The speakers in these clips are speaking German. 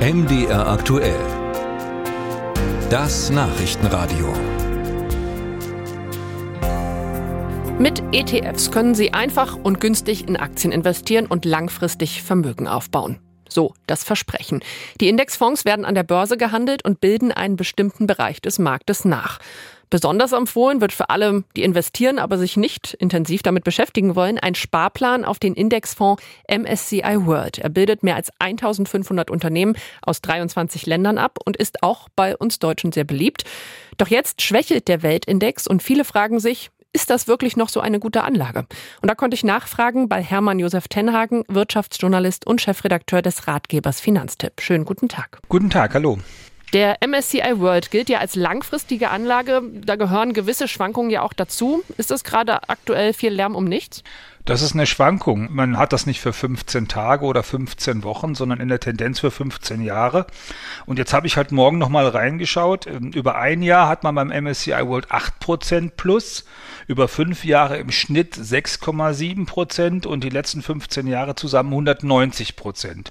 MDR aktuell. Das Nachrichtenradio. Mit ETFs können Sie einfach und günstig in Aktien investieren und langfristig Vermögen aufbauen. So das Versprechen. Die Indexfonds werden an der Börse gehandelt und bilden einen bestimmten Bereich des Marktes nach. Besonders empfohlen wird für alle, die investieren, aber sich nicht intensiv damit beschäftigen wollen, ein Sparplan auf den Indexfonds MSCI World. Er bildet mehr als 1500 Unternehmen aus 23 Ländern ab und ist auch bei uns Deutschen sehr beliebt. Doch jetzt schwächelt der Weltindex und viele fragen sich, ist das wirklich noch so eine gute Anlage? Und da konnte ich nachfragen bei Hermann Josef Tenhagen, Wirtschaftsjournalist und Chefredakteur des Ratgebers Finanztipp. Schönen guten Tag. Guten Tag, hallo. Der MSCI World gilt ja als langfristige Anlage. Da gehören gewisse Schwankungen ja auch dazu. Ist das gerade aktuell viel Lärm um nichts? Das ist eine Schwankung. Man hat das nicht für 15 Tage oder 15 Wochen, sondern in der Tendenz für 15 Jahre. Und jetzt habe ich halt morgen nochmal reingeschaut. Ähm, über ein Jahr hat man beim MSCI World 8% plus, über fünf Jahre im Schnitt 6,7% und die letzten 15 Jahre zusammen 190%.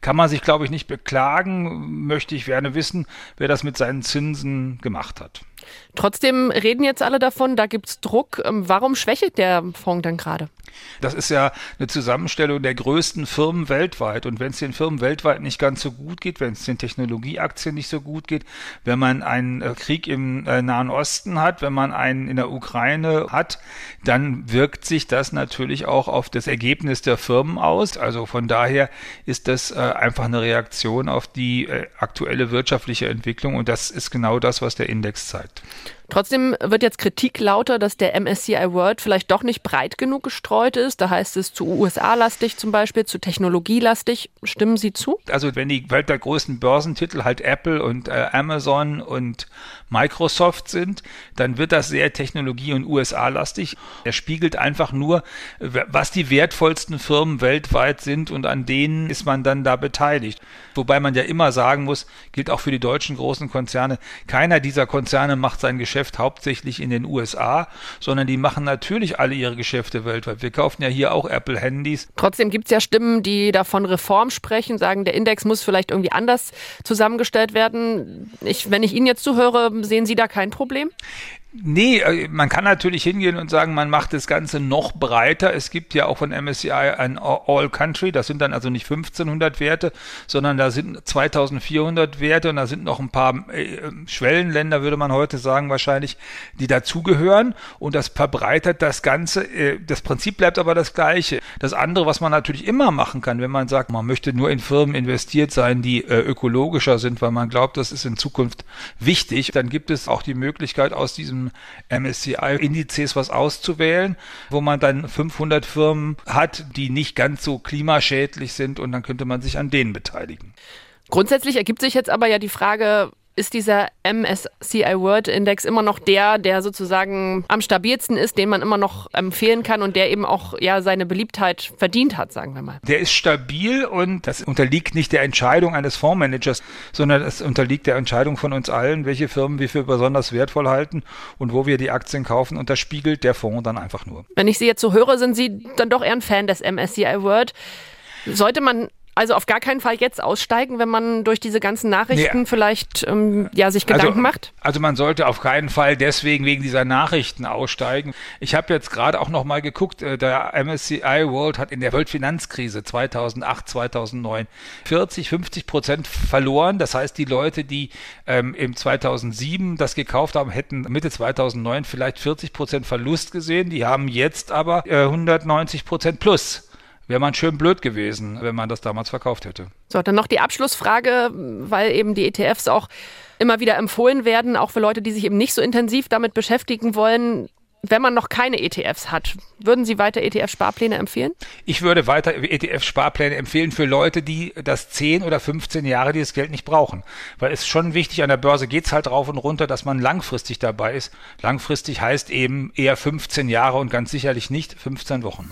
Kann man sich, glaube ich, nicht beklagen. Möchte ich gerne wissen, wer das mit seinen Zinsen gemacht hat. Trotzdem reden jetzt alle davon, da gibt es Druck. Ähm, warum schwächelt der Fonds dann gerade? Das ist ja eine Zusammenstellung der größten Firmen weltweit. Und wenn es den Firmen weltweit nicht ganz so gut geht, wenn es den Technologieaktien nicht so gut geht, wenn man einen äh, Krieg im äh, Nahen Osten hat, wenn man einen in der Ukraine hat, dann wirkt sich das natürlich auch auf das Ergebnis der Firmen aus. Also von daher ist das äh, einfach eine Reaktion auf die aktuelle wirtschaftliche Entwicklung. Und das ist genau das, was der Index zeigt. site. Trotzdem wird jetzt Kritik lauter, dass der MSCI World vielleicht doch nicht breit genug gestreut ist. Da heißt es zu USA-lastig zum Beispiel, zu technologielastig. Stimmen Sie zu? Also wenn die Welt der größten Börsentitel halt Apple und äh, Amazon und Microsoft sind, dann wird das sehr technologie- und USA-lastig. Er spiegelt einfach nur, was die wertvollsten Firmen weltweit sind und an denen ist man dann da beteiligt. Wobei man ja immer sagen muss, gilt auch für die deutschen großen Konzerne, keiner dieser Konzerne macht sein Geschäft hauptsächlich in den USA, sondern die machen natürlich alle ihre Geschäfte weltweit. Wir kaufen ja hier auch Apple-Handys. Trotzdem gibt es ja Stimmen, die davon Reform sprechen, sagen, der Index muss vielleicht irgendwie anders zusammengestellt werden. Ich, wenn ich Ihnen jetzt zuhöre, sehen Sie da kein Problem? Nee, äh, man kann natürlich hingehen und sagen, man macht das Ganze noch breiter. Es gibt ja auch von MSCI ein All Country, das sind dann also nicht 1500 Werte, sondern da sind 2400 Werte und da sind noch ein paar äh, Schwellenländer, würde man heute sagen, wahrscheinlich, die dazugehören und das verbreitert das Ganze. Äh, das Prinzip bleibt aber das gleiche. Das andere, was man natürlich immer machen kann, wenn man sagt, man möchte nur in Firmen investiert sein, die ökologischer sind, weil man glaubt, das ist in Zukunft wichtig, dann gibt es auch die Möglichkeit aus diesem MSCI-Indizes was auszuwählen, wo man dann 500 Firmen hat, die nicht ganz so klimaschädlich sind und dann könnte man sich an denen beteiligen. Grundsätzlich ergibt sich jetzt aber ja die Frage, ist dieser MSCI World Index immer noch der, der sozusagen am stabilsten ist, den man immer noch empfehlen kann und der eben auch ja seine Beliebtheit verdient hat, sagen wir mal. Der ist stabil und das unterliegt nicht der Entscheidung eines Fondsmanagers, sondern es unterliegt der Entscheidung von uns allen, welche Firmen wir für besonders wertvoll halten und wo wir die Aktien kaufen und das spiegelt der Fonds dann einfach nur. Wenn ich Sie jetzt so höre, sind Sie dann doch eher ein Fan des MSCI World. Sollte man also auf gar keinen Fall jetzt aussteigen, wenn man durch diese ganzen Nachrichten nee. vielleicht ähm, ja, sich Gedanken also, macht? Also man sollte auf keinen Fall deswegen wegen dieser Nachrichten aussteigen. Ich habe jetzt gerade auch noch mal geguckt, äh, der MSCI World hat in der Weltfinanzkrise 2008, 2009 40, 50 Prozent verloren. Das heißt, die Leute, die ähm, im 2007 das gekauft haben, hätten Mitte 2009 vielleicht 40 Prozent Verlust gesehen. Die haben jetzt aber äh, 190 Prozent plus wäre man schön blöd gewesen, wenn man das damals verkauft hätte. So, dann noch die Abschlussfrage, weil eben die ETFs auch immer wieder empfohlen werden, auch für Leute, die sich eben nicht so intensiv damit beschäftigen wollen. Wenn man noch keine ETFs hat, würden Sie weiter ETF-Sparpläne empfehlen? Ich würde weiter ETF-Sparpläne empfehlen für Leute, die das 10 oder 15 Jahre dieses Geld nicht brauchen. Weil es ist schon wichtig, an der Börse geht es halt rauf und runter, dass man langfristig dabei ist. Langfristig heißt eben eher 15 Jahre und ganz sicherlich nicht 15 Wochen.